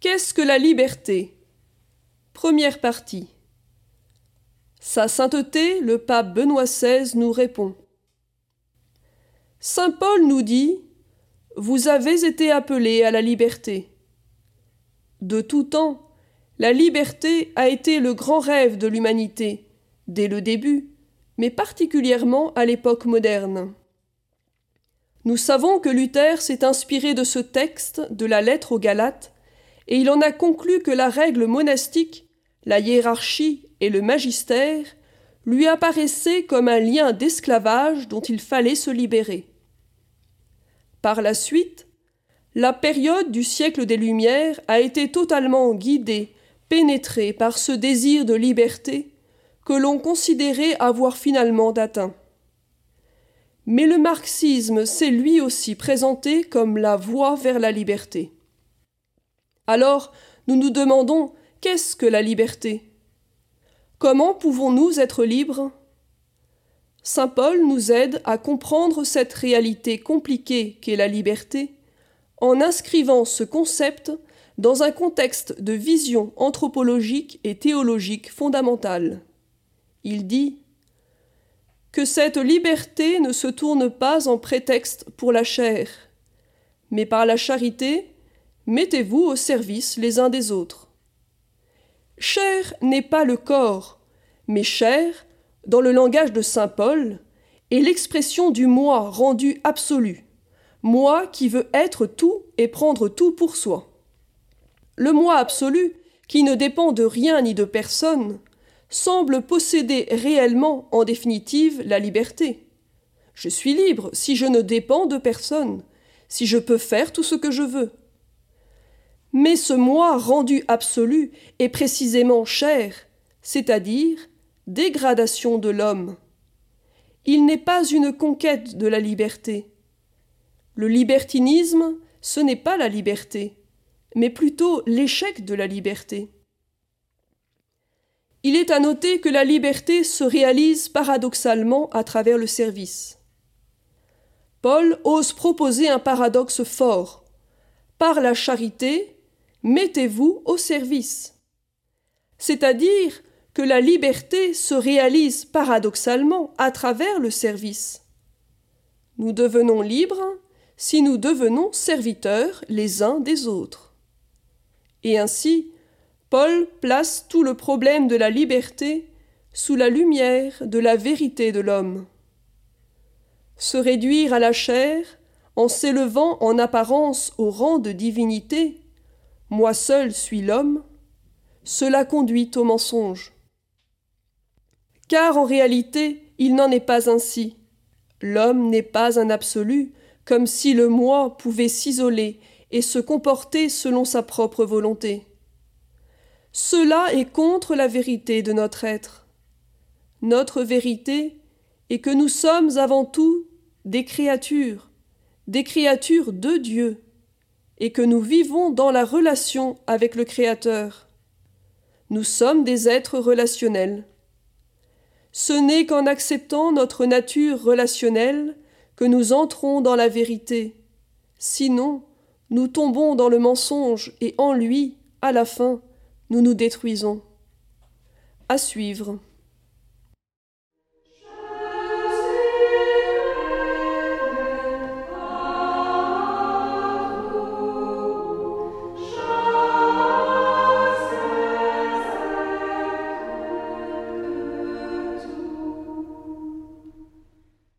Qu'est-ce que la liberté? Première partie. Sa sainteté, le pape Benoît XVI nous répond. Saint Paul nous dit Vous avez été appelés à la liberté. De tout temps, la liberté a été le grand rêve de l'humanité, dès le début, mais particulièrement à l'époque moderne. Nous savons que Luther s'est inspiré de ce texte de la lettre aux Galates, et il en a conclu que la règle monastique, la hiérarchie et le magistère lui apparaissaient comme un lien d'esclavage dont il fallait se libérer. Par la suite, la période du siècle des Lumières a été totalement guidée, pénétrée par ce désir de liberté que l'on considérait avoir finalement atteint. Mais le marxisme s'est lui aussi présenté comme la voie vers la liberté. Alors, nous nous demandons qu'est-ce que la liberté? Comment pouvons-nous être libres? Saint Paul nous aide à comprendre cette réalité compliquée qu'est la liberté en inscrivant ce concept dans un contexte de vision anthropologique et théologique fondamentale. Il dit que cette liberté ne se tourne pas en prétexte pour la chair, mais par la charité, mettez-vous au service les uns des autres. Chair n'est pas le corps, mais chair, dans le langage de Saint Paul, est l'expression du moi rendu absolu, moi qui veut être tout et prendre tout pour soi. Le moi absolu, qui ne dépend de rien ni de personne, semble posséder réellement, en définitive, la liberté. Je suis libre si je ne dépends de personne, si je peux faire tout ce que je veux. Mais ce moi rendu absolu est précisément cher, c'est-à-dire dégradation de l'homme. Il n'est pas une conquête de la liberté. Le libertinisme, ce n'est pas la liberté, mais plutôt l'échec de la liberté. Il est à noter que la liberté se réalise paradoxalement à travers le service. Paul ose proposer un paradoxe fort. Par la charité, mettez-vous au service. C'est-à-dire que la liberté se réalise paradoxalement à travers le service. Nous devenons libres si nous devenons serviteurs les uns des autres. Et ainsi, Paul place tout le problème de la liberté sous la lumière de la vérité de l'homme. Se réduire à la chair, en s'élevant en apparence au rang de divinité, moi seul suis l'homme, cela conduit au mensonge. Car en réalité, il n'en est pas ainsi. L'homme n'est pas un absolu, comme si le moi pouvait s'isoler et se comporter selon sa propre volonté. Cela est contre la vérité de notre être. Notre vérité est que nous sommes avant tout des créatures, des créatures de Dieu, et que nous vivons dans la relation avec le Créateur. Nous sommes des êtres relationnels. Ce n'est qu'en acceptant notre nature relationnelle que nous entrons dans la vérité. Sinon, nous tombons dans le mensonge et en lui, à la fin, nous nous détruisons. À suivre.